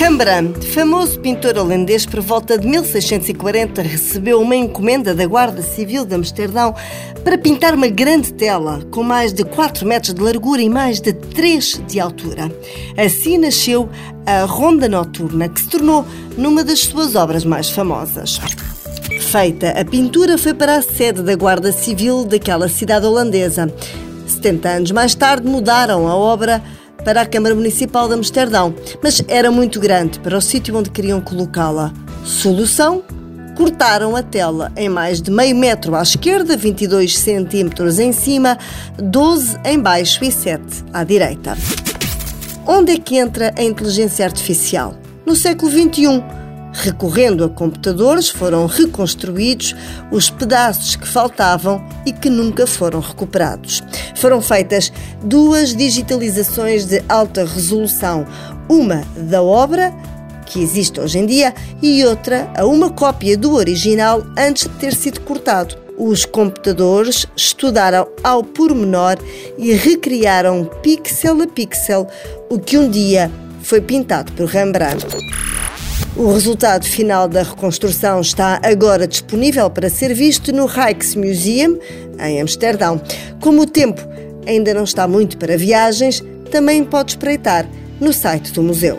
Rembrandt, famoso pintor holandês, por volta de 1640 recebeu uma encomenda da Guarda Civil de Amsterdão para pintar uma grande tela com mais de 4 metros de largura e mais de 3 de altura. Assim nasceu a Ronda Noturna, que se tornou numa das suas obras mais famosas. Feita, a pintura foi para a sede da Guarda Civil daquela cidade holandesa. 70 anos mais tarde mudaram a obra para a Câmara Municipal de Amsterdão, mas era muito grande para o sítio onde queriam colocá-la. Solução? Cortaram a tela em mais de meio metro à esquerda, 22 centímetros em cima, 12 em baixo e 7 à direita. Onde é que entra a inteligência artificial? No século XXI Recorrendo a computadores, foram reconstruídos os pedaços que faltavam e que nunca foram recuperados. Foram feitas duas digitalizações de alta resolução, uma da obra que existe hoje em dia e outra a uma cópia do original antes de ter sido cortado. Os computadores estudaram ao pormenor e recriaram pixel a pixel o que um dia foi pintado por Rembrandt. O resultado final da reconstrução está agora disponível para ser visto no Rijksmuseum, em Amsterdão. Como o tempo ainda não está muito para viagens, também pode espreitar no site do museu.